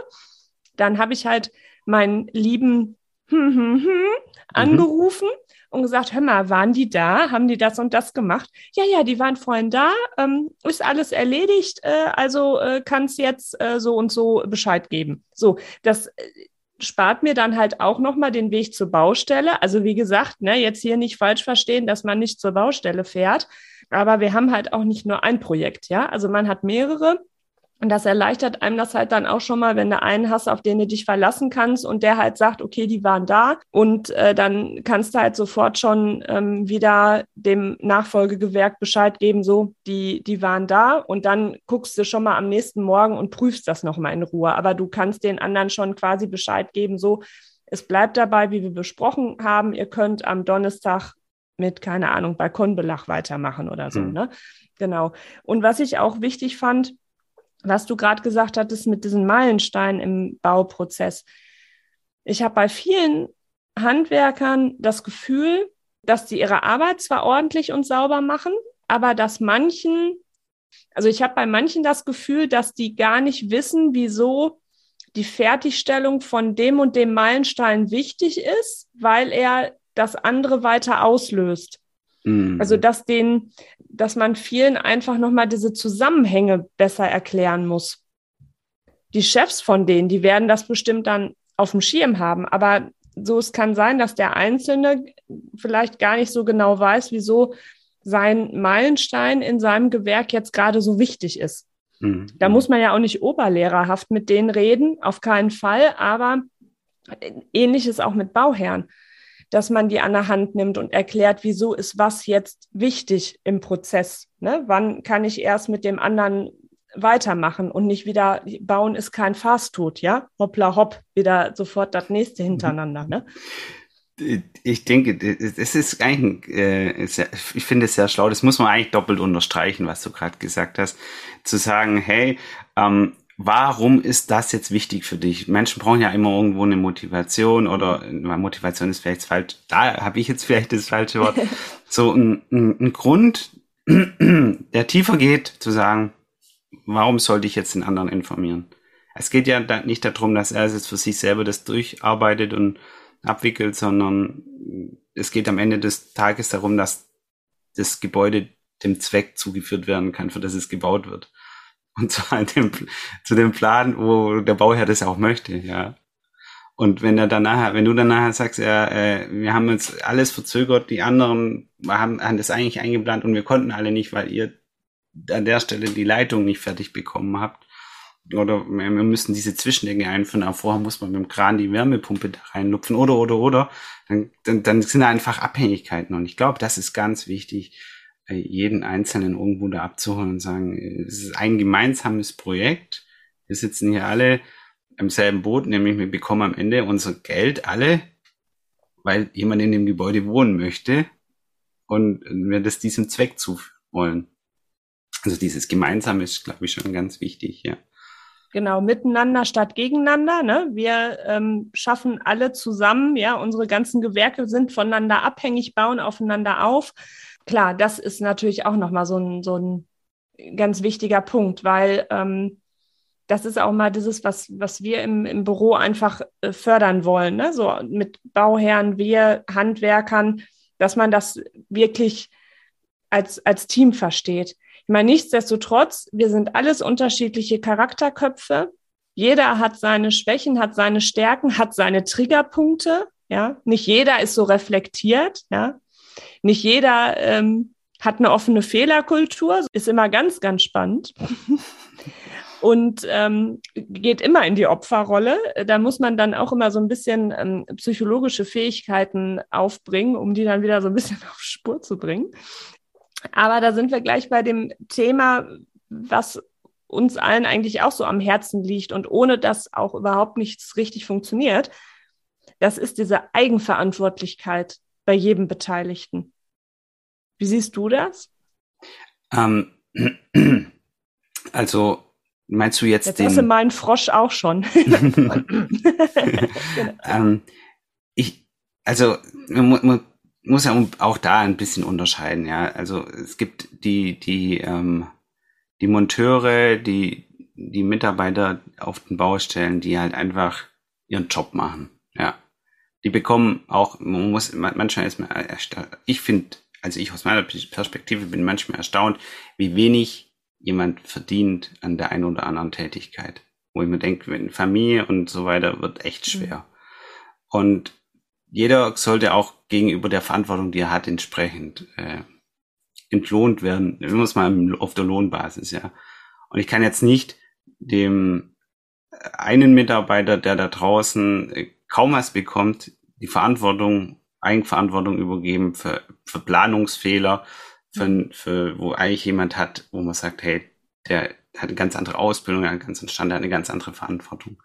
Dann habe ich halt meinen lieben hm, hm, hm, mhm. angerufen mhm. und gesagt, hör mal, waren die da? Haben die das und das gemacht? Ja, ja, die waren vorhin da, ähm, ist alles erledigt, äh, also äh, kannst jetzt äh, so und so Bescheid geben. So, das äh, spart mir dann halt auch nochmal den Weg zur Baustelle. Also wie gesagt, ne, jetzt hier nicht falsch verstehen, dass man nicht zur Baustelle fährt. Aber wir haben halt auch nicht nur ein Projekt, ja. Also man hat mehrere und das erleichtert einem das halt dann auch schon mal, wenn du einen hast, auf den du dich verlassen kannst und der halt sagt, okay, die waren da. Und äh, dann kannst du halt sofort schon ähm, wieder dem Nachfolgegewerk Bescheid geben, so, die, die waren da. Und dann guckst du schon mal am nächsten Morgen und prüfst das nochmal in Ruhe. Aber du kannst den anderen schon quasi Bescheid geben, so, es bleibt dabei, wie wir besprochen haben. Ihr könnt am Donnerstag mit, keine Ahnung, Balkonbelach weitermachen oder so, mhm. ne? Genau. Und was ich auch wichtig fand, was du gerade gesagt hattest mit diesen Meilensteinen im Bauprozess. Ich habe bei vielen Handwerkern das Gefühl, dass die ihre Arbeit zwar ordentlich und sauber machen, aber dass manchen, also ich habe bei manchen das Gefühl, dass die gar nicht wissen, wieso die Fertigstellung von dem und dem Meilenstein wichtig ist, weil er das andere weiter auslöst. Mhm. Also dass den, dass man vielen einfach nochmal diese Zusammenhänge besser erklären muss. Die Chefs von denen, die werden das bestimmt dann auf dem Schirm haben, aber so es kann sein, dass der Einzelne vielleicht gar nicht so genau weiß, wieso sein Meilenstein in seinem Gewerk jetzt gerade so wichtig ist. Mhm. Da muss man ja auch nicht oberlehrerhaft mit denen reden, auf keinen Fall, aber ähnliches auch mit Bauherren, dass man die an der Hand nimmt und erklärt, wieso ist was jetzt wichtig im Prozess. Ne? Wann kann ich erst mit dem anderen weitermachen und nicht wieder, bauen ist kein Fastfood, ja? Hoppla hopp, wieder sofort das nächste hintereinander, ne? Ich denke, es ist eigentlich, äh, sehr, ich finde es sehr schlau, das muss man eigentlich doppelt unterstreichen, was du gerade gesagt hast, zu sagen, hey, ähm, warum ist das jetzt wichtig für dich? Menschen brauchen ja immer irgendwo eine Motivation oder Motivation ist vielleicht falsch, da habe ich jetzt vielleicht das falsche Wort, [LAUGHS] so ein, ein, ein Grund, [CLEARS THROAT] der tiefer geht, zu sagen, warum sollte ich jetzt den anderen informieren? Es geht ja nicht darum, dass er es jetzt für sich selber das durcharbeitet und abwickelt, sondern es geht am Ende des Tages darum, dass das Gebäude dem Zweck zugeführt werden kann, für das es gebaut wird. Und [LAUGHS] zwar dem, zu dem Plan, wo der Bauherr das auch möchte, ja. Und wenn er danach, wenn du dann nachher sagst, ja, äh, wir haben uns alles verzögert, die anderen haben, haben das eigentlich eingeplant und wir konnten alle nicht, weil ihr an der Stelle die Leitung nicht fertig bekommen habt, oder wir müssen diese Zwischendinge einführen, aber vorher muss man mit dem Kran die Wärmepumpe da reinlupfen oder, oder, oder, dann, dann, dann sind da einfach Abhängigkeiten. Und ich glaube, das ist ganz wichtig, jeden Einzelnen irgendwo da abzuholen und sagen, es ist ein gemeinsames Projekt. Wir sitzen hier alle im selben Boot, nämlich wir bekommen am Ende unser Geld alle, weil jemand in dem Gebäude wohnen möchte und wir das diesem Zweck zuführen wollen. Also dieses Gemeinsame ist, glaube ich, schon ganz wichtig, ja. Genau, miteinander statt gegeneinander. Ne? Wir ähm, schaffen alle zusammen, ja, unsere ganzen Gewerke sind voneinander abhängig, bauen aufeinander auf. Klar, das ist natürlich auch nochmal so ein, so ein ganz wichtiger Punkt, weil ähm, das ist auch mal dieses, was, was wir im, im Büro einfach äh, fördern wollen. Ne? So mit Bauherren, wir Handwerkern, dass man das wirklich als, als Team versteht. Ich meine, nichtsdestotrotz, wir sind alles unterschiedliche Charakterköpfe. Jeder hat seine Schwächen, hat seine Stärken, hat seine Triggerpunkte. Ja, nicht jeder ist so reflektiert. Ja, nicht jeder ähm, hat eine offene Fehlerkultur. Ist immer ganz, ganz spannend. [LAUGHS] und ähm, geht immer in die Opferrolle. Da muss man dann auch immer so ein bisschen ähm, psychologische Fähigkeiten aufbringen, um die dann wieder so ein bisschen [LAUGHS] auf Spur zu bringen. Aber da sind wir gleich bei dem Thema, was uns allen eigentlich auch so am Herzen liegt und ohne dass auch überhaupt nichts richtig funktioniert. Das ist diese Eigenverantwortlichkeit bei jedem Beteiligten. Wie siehst du das? Ähm, also meinst du jetzt, jetzt den? Jetzt meinen Frosch auch schon. [LAUGHS] ähm, ich, also man, man, muss ja auch da ein bisschen unterscheiden, ja. Also es gibt die, die, ähm, die Monteure, die, die Mitarbeiter auf den Baustellen, die halt einfach ihren Job machen. Die bekommen auch, man muss, manchmal ist man erstaunt, ich finde, also ich aus meiner Perspektive bin manchmal erstaunt, wie wenig jemand verdient an der einen oder anderen Tätigkeit. Wo ich mir denke, wenn Familie und so weiter wird echt mhm. schwer. Mhm. Und jeder sollte auch gegenüber der Verantwortung, die er hat, entsprechend äh, entlohnt werden. Wir muss mal auf der Lohnbasis, ja. Und ich kann jetzt nicht dem einen Mitarbeiter, der da draußen äh, kaum was bekommt, die Verantwortung, Eigenverantwortung übergeben für, für Planungsfehler, für, für, wo eigentlich jemand hat, wo man sagt, hey, der hat eine ganz andere Ausbildung, einen ganz anderen Stand, eine ganz andere Verantwortung.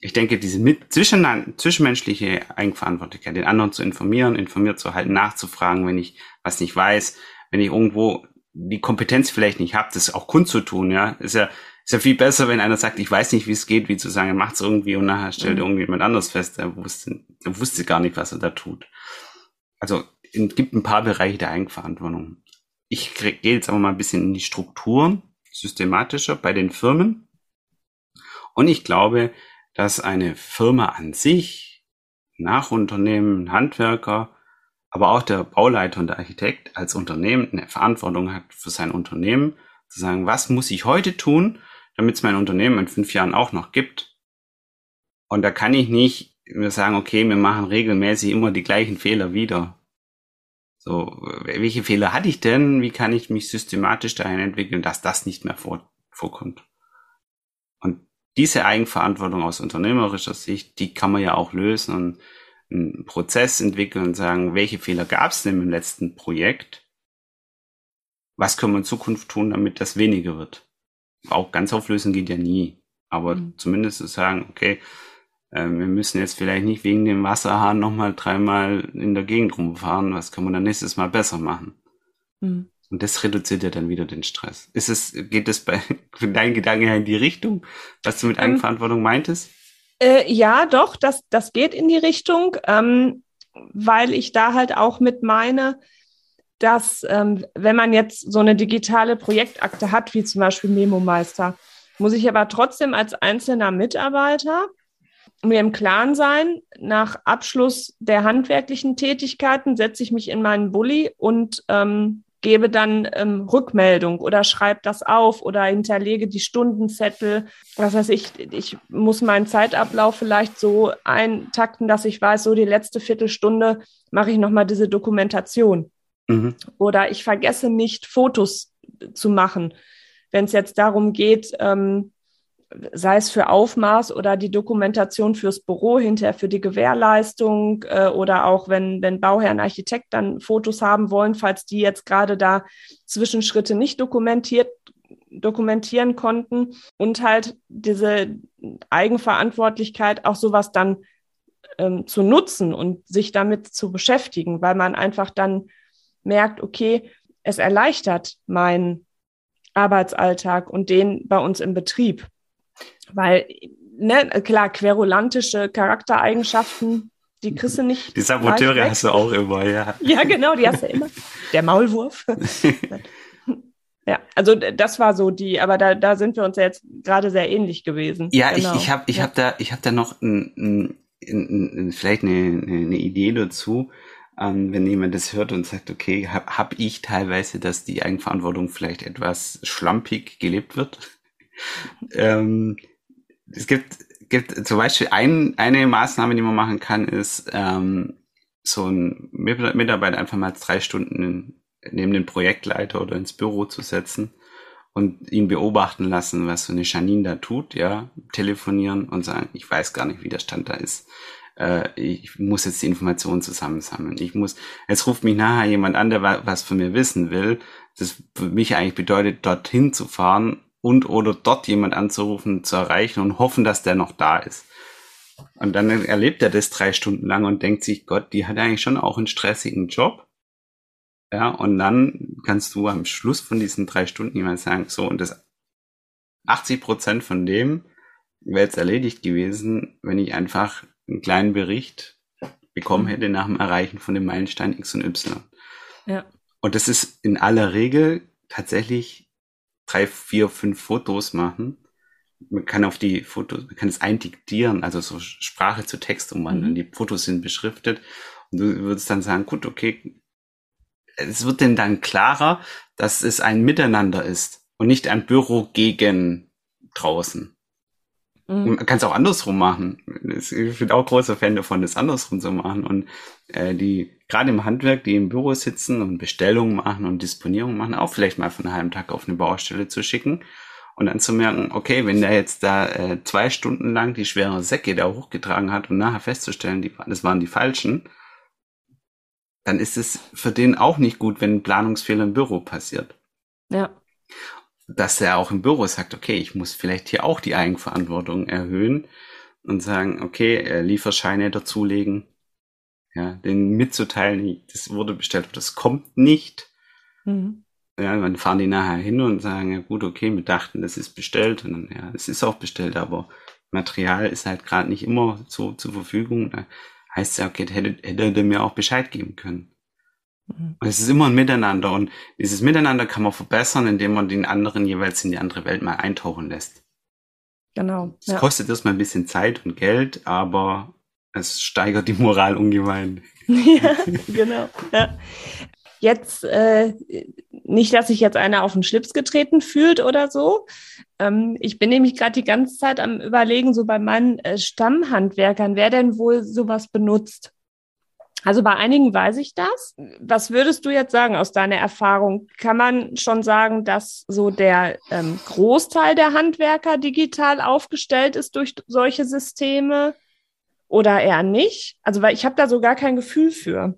Ich denke, diese mit, zwischen, zwischenmenschliche Eigenverantwortlichkeit, den anderen zu informieren, informiert zu halten, nachzufragen, wenn ich was nicht weiß, wenn ich irgendwo die Kompetenz vielleicht nicht habe, das auch kundzutun, ja, ist ja, ist ja viel besser, wenn einer sagt, ich weiß nicht, wie es geht, wie zu sagen, er macht es irgendwie und nachher stellt mhm. irgendjemand anders fest, der wusste, der wusste gar nicht, was er da tut. Also, es gibt ein paar Bereiche der Eigenverantwortung. Ich gehe jetzt aber mal ein bisschen in die Strukturen, systematischer bei den Firmen. Und ich glaube, dass eine Firma an sich, Nachunternehmen, Handwerker, aber auch der Bauleiter und der Architekt als Unternehmen eine Verantwortung hat für sein Unternehmen, zu sagen, was muss ich heute tun, damit es mein Unternehmen in fünf Jahren auch noch gibt. Und da kann ich nicht wir sagen, okay, wir machen regelmäßig immer die gleichen Fehler wieder. So, welche Fehler hatte ich denn? Wie kann ich mich systematisch dahin entwickeln, dass das nicht mehr vor, vorkommt? Und diese Eigenverantwortung aus unternehmerischer Sicht, die kann man ja auch lösen und einen Prozess entwickeln und sagen, welche Fehler gab es denn im letzten Projekt? Was können wir in Zukunft tun, damit das weniger wird? Auch ganz auflösen geht ja nie. Aber mhm. zumindest zu sagen, okay, äh, wir müssen jetzt vielleicht nicht wegen dem Wasserhahn nochmal dreimal in der Gegend rumfahren. Was können wir dann nächstes Mal besser machen? Mhm. Und das reduziert ja dann wieder den Stress. Ist es, geht es bei [LAUGHS] deinen Gedanken in die Richtung, was du mit ähm, Eigenverantwortung meintest? Äh, ja, doch, das, das geht in die Richtung, ähm, weil ich da halt auch mit meine, dass ähm, wenn man jetzt so eine digitale Projektakte hat, wie zum Beispiel Memo Meister, muss ich aber trotzdem als einzelner Mitarbeiter mir im Klaren sein, nach Abschluss der handwerklichen Tätigkeiten setze ich mich in meinen Bulli und ähm, gebe dann ähm, Rückmeldung oder schreibe das auf oder hinterlege die Stundenzettel. Was heißt, ich, ich muss meinen Zeitablauf vielleicht so eintakten, dass ich weiß, so die letzte Viertelstunde mache ich nochmal diese Dokumentation. Mhm. Oder ich vergesse nicht, Fotos zu machen. Wenn es jetzt darum geht, ähm, sei es für Aufmaß oder die Dokumentation fürs Büro hinterher für die Gewährleistung äh, oder auch wenn, wenn Bauherr Architekt dann Fotos haben wollen, falls die jetzt gerade da Zwischenschritte nicht dokumentiert dokumentieren konnten und halt diese Eigenverantwortlichkeit auch sowas dann ähm, zu nutzen und sich damit zu beschäftigen, weil man einfach dann merkt, okay, es erleichtert meinen Arbeitsalltag und den bei uns im Betrieb. Weil, ne, klar, querulantische Charaktereigenschaften, die kriegst du nicht. Die Saboteure hast du auch immer, ja. Ja, genau, die hast du immer. [LAUGHS] Der Maulwurf. [LAUGHS] ja, also das war so die, aber da, da sind wir uns ja jetzt gerade sehr ähnlich gewesen. Ja, genau. ich, ich habe ich ja. hab da, ich hab da noch ein, ein, ein, vielleicht eine, eine Idee dazu. Ähm, wenn jemand das hört und sagt, okay, habe hab ich teilweise, dass die Eigenverantwortung vielleicht etwas schlampig gelebt wird [LAUGHS] ähm, es gibt, gibt zum Beispiel ein, eine Maßnahme, die man machen kann, ist ähm, so ein Mitarbeiter einfach mal drei Stunden neben den Projektleiter oder ins Büro zu setzen und ihn beobachten lassen, was so eine Janine da tut, ja, telefonieren und sagen, ich weiß gar nicht, wie der Stand da ist. Äh, ich muss jetzt die Informationen zusammensammeln. Ich muss, jetzt ruft mich nachher jemand an, der was von mir wissen will. Das für mich eigentlich bedeutet, dorthin zu fahren und oder dort jemand anzurufen, zu erreichen und hoffen, dass der noch da ist. Und dann erlebt er das drei Stunden lang und denkt sich, Gott, die hat eigentlich schon auch einen stressigen Job. Ja, und dann kannst du am Schluss von diesen drei Stunden jemand sagen, so, und das 80 Prozent von dem wäre jetzt erledigt gewesen, wenn ich einfach einen kleinen Bericht bekommen hätte nach dem Erreichen von dem Meilenstein X und Y. Ja. Und das ist in aller Regel tatsächlich drei, vier, fünf Fotos machen. Man kann auf die Fotos, man kann es eindiktieren, also so Sprache zu Text umwandeln. Mhm. Die Fotos sind beschriftet und du würdest dann sagen, gut, okay, es wird denn dann klarer, dass es ein Miteinander ist und nicht ein Büro gegen draußen. Mhm. Man kann es auch andersrum machen. Ich bin auch großer Fan davon, das andersrum zu machen. Und äh, die, gerade im Handwerk, die im Büro sitzen und Bestellungen machen und Disponierung machen, auch vielleicht mal von einem halben Tag auf eine Baustelle zu schicken. Und dann zu merken, okay, wenn der jetzt da äh, zwei Stunden lang die schwere Säcke da hochgetragen hat und nachher festzustellen, die, das waren die falschen, dann ist es für den auch nicht gut, wenn ein Planungsfehler im Büro passiert. Ja dass er auch im Büro sagt, okay, ich muss vielleicht hier auch die Eigenverantwortung erhöhen und sagen, okay, äh, Lieferscheine dazulegen, ja, den mitzuteilen, das wurde bestellt, das kommt nicht. Mhm. Ja, dann fahren die nachher hin und sagen, ja gut, okay, wir dachten, das ist bestellt und dann, ja, es ist auch bestellt, aber Material ist halt gerade nicht immer so zur Verfügung. Da heißt es ja, okay, hätte, hätte er mir auch Bescheid geben können. Mhm. Es ist immer ein Miteinander und dieses Miteinander kann man verbessern, indem man den anderen jeweils in die andere Welt mal eintauchen lässt. Genau. Es ja. kostet erstmal ein bisschen Zeit und Geld, aber es steigert die Moral ungemein. [LAUGHS] ja, genau. Ja. Jetzt äh, nicht, dass sich jetzt einer auf den Schlips getreten fühlt oder so. Ähm, ich bin nämlich gerade die ganze Zeit am Überlegen, so bei meinen äh, Stammhandwerkern, wer denn wohl sowas benutzt. Also bei einigen weiß ich das. Was würdest du jetzt sagen aus deiner Erfahrung? Kann man schon sagen, dass so der ähm, Großteil der Handwerker digital aufgestellt ist durch solche Systeme oder eher nicht? Also weil ich habe da so gar kein Gefühl für.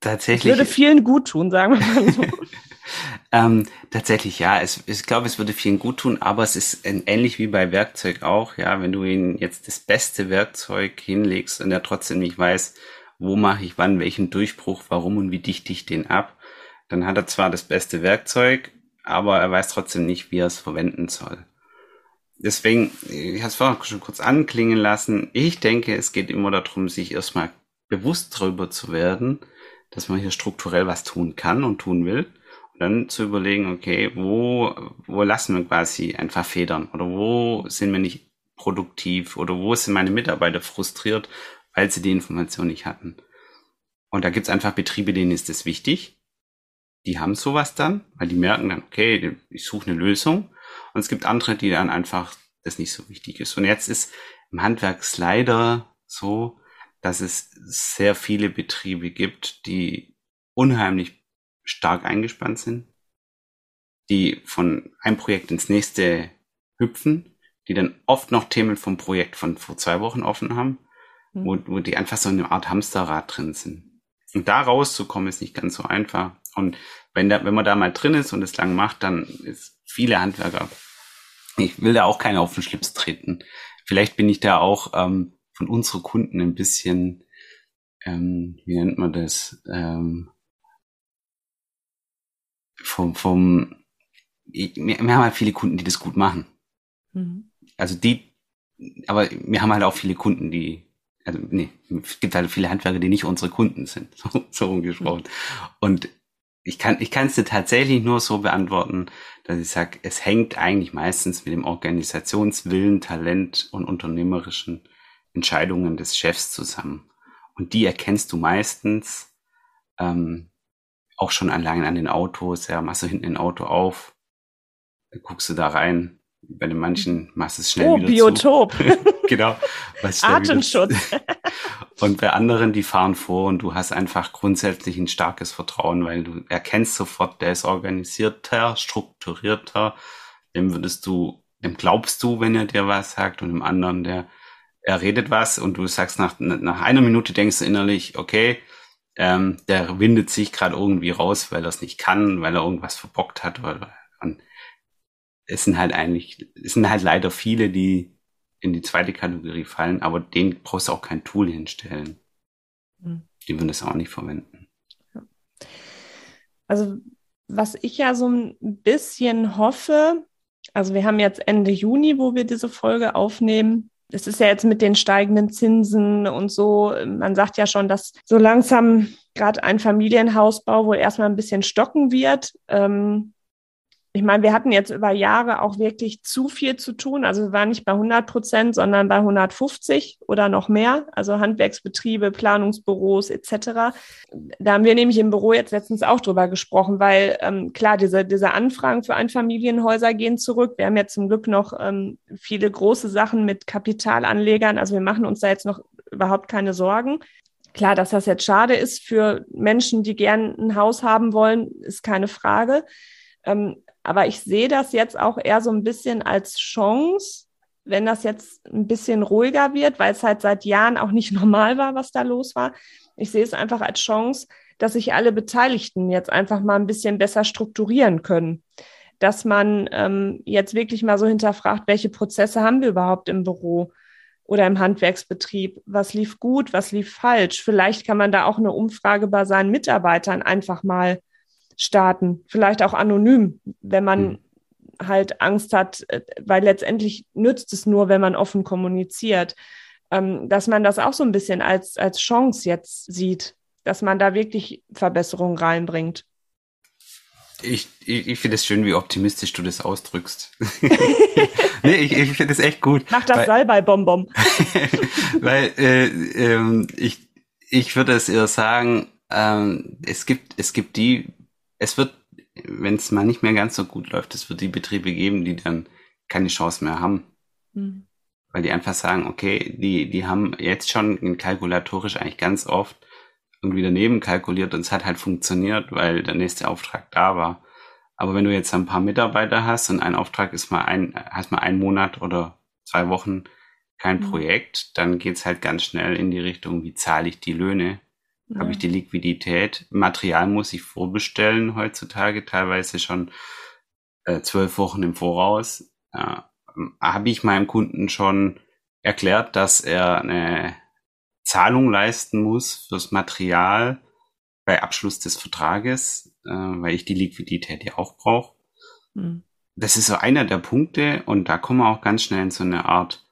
Tatsächlich. Es würde vielen gut tun, sagen wir mal so. [LAUGHS] ähm, tatsächlich ja. Es, ich glaube, es würde vielen gut tun, aber es ist ähnlich wie bei Werkzeug auch. Ja, wenn du ihnen jetzt das beste Werkzeug hinlegst und er trotzdem nicht weiß, wo mache ich wann welchen Durchbruch, warum und wie dichte ich den ab, dann hat er zwar das beste Werkzeug, aber er weiß trotzdem nicht, wie er es verwenden soll. Deswegen, ich habe es vorhin schon kurz anklingen lassen, ich denke, es geht immer darum, sich erstmal bewusst darüber zu werden, dass man hier strukturell was tun kann und tun will. Und dann zu überlegen, okay, wo, wo lassen wir quasi einfach federn? Oder wo sind wir nicht produktiv? Oder wo sind meine Mitarbeiter frustriert, weil sie die Information nicht hatten. Und da gibt's einfach Betriebe, denen ist das wichtig. Die haben sowas dann, weil die merken dann, okay, ich suche eine Lösung. Und es gibt andere, die dann einfach das nicht so wichtig ist. Und jetzt ist im Handwerk leider so, dass es sehr viele Betriebe gibt, die unheimlich stark eingespannt sind, die von einem Projekt ins nächste hüpfen, die dann oft noch Themen vom Projekt von vor zwei Wochen offen haben mhm. wo, wo die einfach so in einer Art Hamsterrad drin sind. Und da rauszukommen ist nicht ganz so einfach. Und wenn, da, wenn man da mal drin ist und es lang macht, dann ist viele Handwerker. Ich will da auch keiner auf den Schlips treten. Vielleicht bin ich da auch ähm, von unseren Kunden ein bisschen, ähm, wie nennt man das, ähm, vom, vom, ich, wir, wir haben halt viele Kunden, die das gut machen. Mhm. Also die, aber wir haben halt auch viele Kunden, die also nee, es gibt halt viele Handwerker, die nicht unsere Kunden sind, [LAUGHS] so, so umgesprochen. Und ich kann ich kann es dir tatsächlich nur so beantworten, dass ich sage, es hängt eigentlich meistens mit dem Organisationswillen, Talent und unternehmerischen Entscheidungen des Chefs zusammen. Und die erkennst du meistens ähm, auch schon allein an den Autos. Ja, machst du hinten ein Auto auf, guckst du da rein, bei den manchen machst du es schnell oh, wieder Biotop. [LAUGHS] zu. genau. Artenschutz. [LAUGHS] und bei anderen, die fahren vor und du hast einfach grundsätzlich ein starkes Vertrauen, weil du erkennst sofort, der ist organisierter, strukturierter. Dem würdest du, dem glaubst du, wenn er dir was sagt und dem anderen, der, er redet was und du sagst nach, nach einer Minute denkst du innerlich, okay, ähm, der windet sich gerade irgendwie raus, weil er es nicht kann, weil er irgendwas verbockt hat. Weil, und es sind halt eigentlich, es sind halt leider viele, die in die zweite Kategorie fallen, aber den brauchst du auch kein Tool hinstellen. Mhm. Die würden das auch nicht verwenden. Also, was ich ja so ein bisschen hoffe, also wir haben jetzt Ende Juni, wo wir diese Folge aufnehmen. Es ist ja jetzt mit den steigenden Zinsen und so, man sagt ja schon, dass so langsam gerade ein Familienhausbau wohl erstmal ein bisschen stocken wird. Ähm, ich meine, wir hatten jetzt über Jahre auch wirklich zu viel zu tun. Also wir waren nicht bei 100 Prozent, sondern bei 150 oder noch mehr. Also Handwerksbetriebe, Planungsbüros etc. Da haben wir nämlich im Büro jetzt letztens auch drüber gesprochen, weil ähm, klar, diese, diese Anfragen für Einfamilienhäuser gehen zurück. Wir haben jetzt zum Glück noch ähm, viele große Sachen mit Kapitalanlegern. Also wir machen uns da jetzt noch überhaupt keine Sorgen. Klar, dass das jetzt schade ist für Menschen, die gern ein Haus haben wollen, ist keine Frage. Ähm, aber ich sehe das jetzt auch eher so ein bisschen als Chance, wenn das jetzt ein bisschen ruhiger wird, weil es halt seit Jahren auch nicht [LAUGHS] normal war, was da los war. Ich sehe es einfach als Chance, dass sich alle Beteiligten jetzt einfach mal ein bisschen besser strukturieren können. Dass man ähm, jetzt wirklich mal so hinterfragt, welche Prozesse haben wir überhaupt im Büro oder im Handwerksbetrieb? Was lief gut, was lief falsch? Vielleicht kann man da auch eine Umfrage bei seinen Mitarbeitern einfach mal starten. Vielleicht auch anonym, wenn man mhm. halt Angst hat, äh, weil letztendlich nützt es nur, wenn man offen kommuniziert. Ähm, dass man das auch so ein bisschen als, als Chance jetzt sieht, dass man da wirklich Verbesserungen reinbringt. Ich, ich, ich finde es schön, wie optimistisch du das ausdrückst. [LAUGHS] nee, ich, ich finde es echt gut. Mach das Salbei-Bonbon. [LAUGHS] weil äh, ähm, ich, ich würde es eher sagen, ähm, es gibt, es gibt die, es wird, wenn es mal nicht mehr ganz so gut läuft, es wird die Betriebe geben, die dann keine Chance mehr haben. Mhm. Weil die einfach sagen, okay, die, die haben jetzt schon kalkulatorisch eigentlich ganz oft irgendwie daneben kalkuliert und es hat halt funktioniert, weil der nächste Auftrag da war. Aber wenn du jetzt ein paar Mitarbeiter hast und ein Auftrag ist mal ein, hast mal einen Monat oder zwei Wochen kein mhm. Projekt, dann geht's halt ganz schnell in die Richtung, wie zahle ich die Löhne? Ja. Habe ich die Liquidität? Material muss ich vorbestellen heutzutage, teilweise schon äh, zwölf Wochen im Voraus. Äh, Habe ich meinem Kunden schon erklärt, dass er eine Zahlung leisten muss fürs Material bei Abschluss des Vertrages, äh, weil ich die Liquidität ja auch brauche. Mhm. Das ist so einer der Punkte und da kommen wir auch ganz schnell in so eine Art,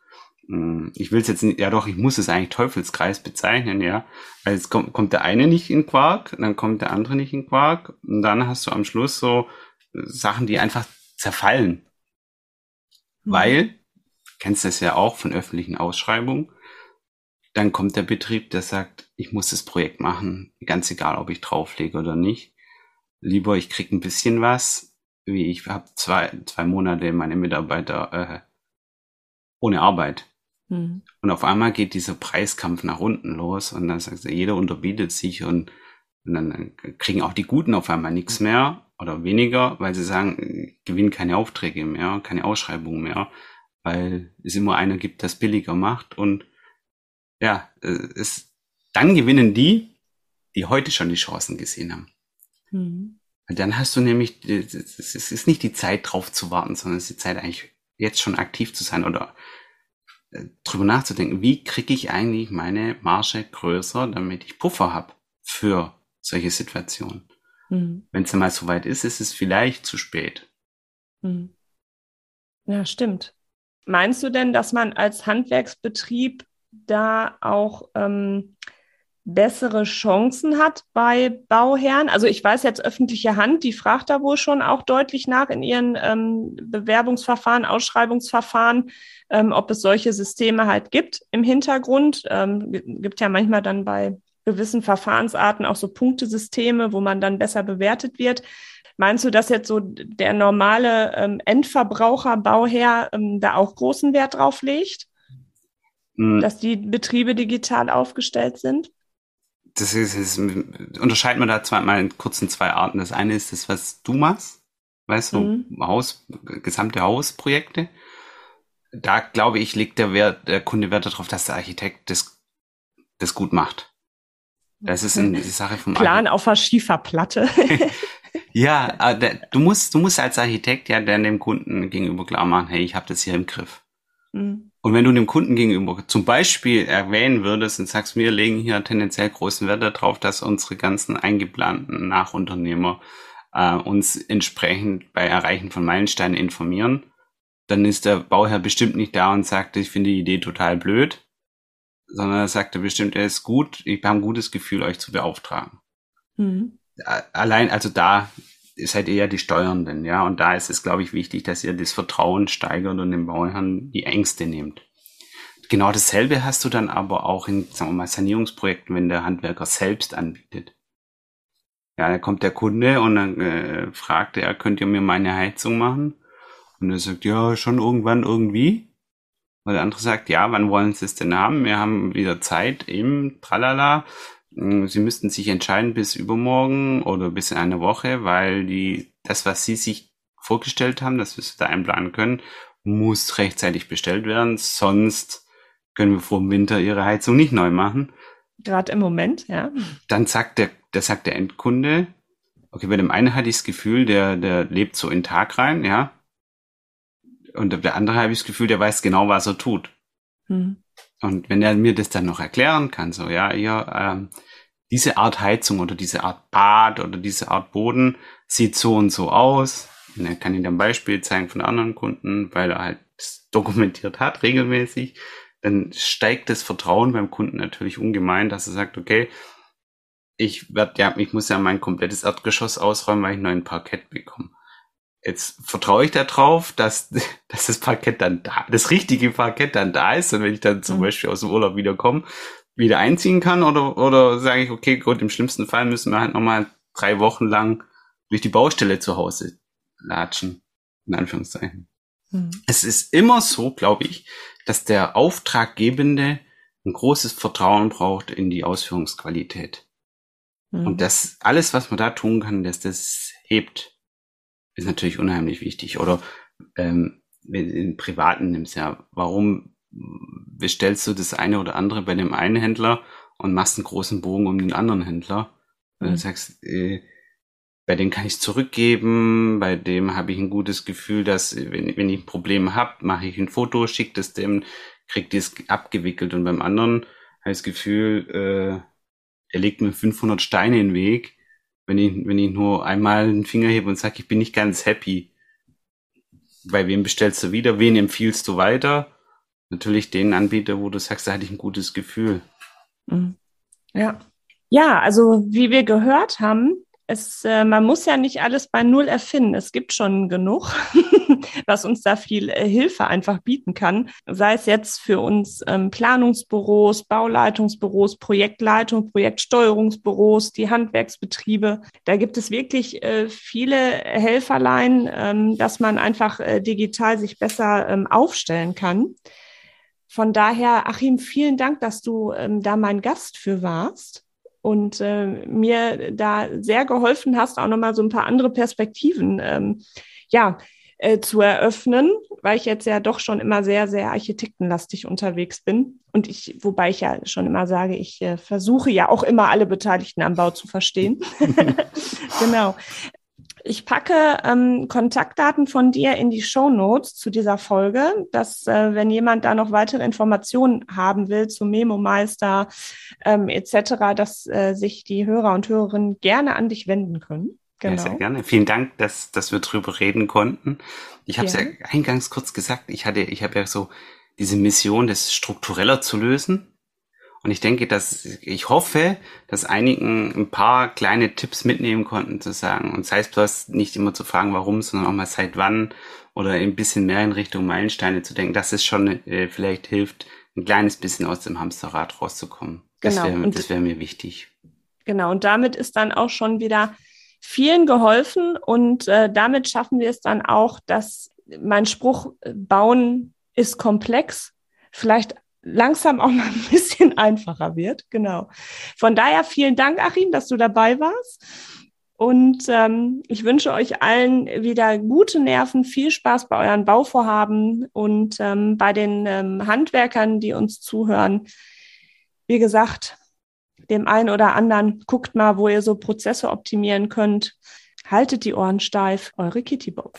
ich will es jetzt nicht, ja doch, ich muss es eigentlich Teufelskreis bezeichnen, ja, weil es kommt, kommt der eine nicht in Quark, dann kommt der andere nicht in Quark und dann hast du am Schluss so Sachen, die einfach zerfallen. Mhm. Weil, kennst das ja auch von öffentlichen Ausschreibungen, dann kommt der Betrieb, der sagt, ich muss das Projekt machen, ganz egal, ob ich drauflege oder nicht. Lieber ich krieg ein bisschen was, wie ich habe zwei, zwei Monate meine Mitarbeiter äh, ohne Arbeit. Mhm. Und auf einmal geht dieser Preiskampf nach unten los und dann sagt er, jeder unterbietet sich und, und dann kriegen auch die Guten auf einmal nichts mehr oder weniger, weil sie sagen, gewinnen keine Aufträge mehr, keine Ausschreibungen mehr, weil es immer einer gibt, das billiger macht und ja, äh, es, dann gewinnen die, die heute schon die Chancen gesehen haben. Mhm. Dann hast du nämlich, es ist nicht die Zeit drauf zu warten, sondern es ist die Zeit eigentlich jetzt schon aktiv zu sein oder äh, drüber nachzudenken, wie kriege ich eigentlich meine Marge größer, damit ich Puffer habe für solche Situationen. Mhm. Wenn es einmal soweit ist, ist es vielleicht zu spät. Mhm. Ja, stimmt. Meinst du denn, dass man als Handwerksbetrieb da auch ähm, bessere Chancen hat bei Bauherren? Also ich weiß jetzt öffentliche Hand, die fragt da wohl schon auch deutlich nach in ihren ähm, Bewerbungsverfahren, Ausschreibungsverfahren, ähm, ob es solche Systeme halt gibt im Hintergrund. Ähm, gibt ja manchmal dann bei gewissen Verfahrensarten auch so Punktesysteme, wo man dann besser bewertet wird. Meinst du, dass jetzt so der normale ähm, Endverbraucher, Bauherr ähm, da auch großen Wert drauf legt? Mhm. dass die Betriebe digital aufgestellt sind? Das ist, ist unterscheidet man da zweimal in zwei Arten. Das eine ist das, was du machst, weißt du, mhm. Haus, gesamte Hausprojekte. Da glaube ich, legt der Wert, der Kunde Wert darauf, dass der Architekt das, das gut macht. Das ist eine [LAUGHS] Sache vom Plan Architekt. auf der Schieferplatte. [LAUGHS] ja, [LAUGHS] der, du musst, du musst als Architekt ja dem Kunden gegenüber klar machen, hey, ich habe das hier im Griff. Mhm. Und wenn du dem Kunden gegenüber zum Beispiel erwähnen würdest und sagst, wir legen hier tendenziell großen Wert darauf, dass unsere ganzen eingeplanten Nachunternehmer äh, uns entsprechend bei Erreichen von Meilensteinen informieren, dann ist der Bauherr bestimmt nicht da und sagt, ich finde die Idee total blöd, sondern er sagt er bestimmt, er ist gut, ich habe ein gutes Gefühl, euch zu beauftragen. Mhm. Allein, also da seid ihr ja die Steuernden, ja. Und da ist es, glaube ich, wichtig, dass ihr das Vertrauen steigert und den Bauherren die Ängste nehmt. Genau dasselbe hast du dann aber auch in, sagen wir mal, Sanierungsprojekten, wenn der Handwerker selbst anbietet. Ja, da kommt der Kunde und dann äh, fragt er, könnt ihr mir meine Heizung machen? Und er sagt, ja, schon irgendwann irgendwie. Und der andere sagt, ja, wann wollen Sie es denn haben? Wir haben wieder Zeit im Tralala. Hm, sie müssten sich entscheiden bis übermorgen oder bis in einer Woche, weil die, das, was Sie sich vorgestellt haben, dass wir es da einplanen können, muss rechtzeitig bestellt werden, sonst können wir vor dem Winter Ihre Heizung nicht neu machen. Gerade im Moment, ja. Dann sagt der, der sagt der Endkunde, okay, bei dem einen hatte ich das Gefühl, der, der lebt so in den Tag rein, ja. Und der andere habe ich das Gefühl, der weiß genau, was er tut. Hm. Und wenn er mir das dann noch erklären kann, so, ja, ja, ähm, diese Art Heizung oder diese Art Bad oder diese Art Boden sieht so und so aus. Und er kann Ihnen ein Beispiel zeigen von anderen Kunden, weil er halt [LAUGHS] dokumentiert hat, regelmäßig. Dann steigt das Vertrauen beim Kunden natürlich ungemein, dass er sagt, okay, ich werde ja, ich muss ja mein komplettes Erdgeschoss ausräumen, weil ich neuen Parkett bekomme. Jetzt vertraue ich darauf, dass, [LAUGHS] dass das Parkett dann da, das richtige Parkett dann da ist und wenn ich dann zum mhm. Beispiel aus dem Urlaub wiederkomme, wieder einziehen kann oder, oder sage ich, okay, gut, im schlimmsten Fall müssen wir halt nochmal drei Wochen lang durch die Baustelle zu Hause latschen, in Anführungszeichen. Mhm. Es ist immer so, glaube ich, dass der Auftraggebende ein großes Vertrauen braucht in die Ausführungsqualität. Mhm. Und das, alles, was man da tun kann, dass das hebt, ist natürlich unheimlich wichtig. Oder ähm, wenn in privaten nimmst ja, warum bestellst du das eine oder andere bei dem einen Händler und machst einen großen Bogen um den anderen Händler? Mhm. Du sagst, äh, bei dem kann ich zurückgeben, bei dem habe ich ein gutes Gefühl, dass wenn, wenn ich ein Problem habe, mache ich ein Foto, schicke das dem, kriegt die es abgewickelt und beim anderen habe ich das Gefühl, äh, er legt mir 500 Steine in den Weg, wenn ich, wenn ich nur einmal einen Finger hebe und sage, ich bin nicht ganz happy. Bei wem bestellst du wieder? Wen empfiehlst du weiter? Natürlich den Anbieter, wo du sagst, da hatte ich ein gutes Gefühl. Mhm. Ja. Ja, also wie wir gehört haben, es, äh, man muss ja nicht alles bei Null erfinden. Es gibt schon genug, [LAUGHS] was uns da viel äh, Hilfe einfach bieten kann. Sei es jetzt für uns ähm, Planungsbüros, Bauleitungsbüros, Projektleitung, Projektsteuerungsbüros, die Handwerksbetriebe. Da gibt es wirklich äh, viele Helferlein, ähm, dass man einfach digital sich besser ähm, aufstellen kann. Von daher, Achim, vielen Dank, dass du da mein Gast für warst und äh, mir da sehr geholfen hast, auch nochmal so ein paar andere Perspektiven ähm, ja, äh, zu eröffnen, weil ich jetzt ja doch schon immer sehr, sehr architektenlastig unterwegs bin. Und ich, wobei ich ja schon immer sage, ich äh, versuche ja auch immer alle Beteiligten am Bau zu verstehen. [LAUGHS] [LAUGHS] genau. Ich packe ähm, Kontaktdaten von dir in die Show Notes zu dieser Folge, dass äh, wenn jemand da noch weitere Informationen haben will zu Memo-Meister ähm, etc., dass äh, sich die Hörer und Hörerinnen gerne an dich wenden können. Genau. Ja, sehr gerne. Vielen Dank, dass, dass wir drüber reden konnten. Ich habe es ja eingangs kurz gesagt, ich hatte, ich habe ja so diese Mission, das struktureller zu lösen. Und ich denke, dass ich hoffe, dass einigen ein paar kleine Tipps mitnehmen konnten, zu sagen. Und sei es bloß nicht immer zu fragen, warum, sondern auch mal seit wann oder ein bisschen mehr in Richtung Meilensteine zu denken, dass es schon äh, vielleicht hilft, ein kleines bisschen aus dem Hamsterrad rauszukommen. Das genau. wäre das wär mir wichtig. Genau. Und damit ist dann auch schon wieder vielen geholfen und äh, damit schaffen wir es dann auch, dass mein Spruch äh, bauen ist komplex vielleicht langsam auch mal ein bisschen einfacher wird. Genau. Von daher vielen Dank, Achim, dass du dabei warst. Und ähm, ich wünsche euch allen wieder gute Nerven, viel Spaß bei euren Bauvorhaben und ähm, bei den ähm, Handwerkern, die uns zuhören. Wie gesagt, dem einen oder anderen, guckt mal, wo ihr so Prozesse optimieren könnt. Haltet die Ohren steif, eure Kitty Bob.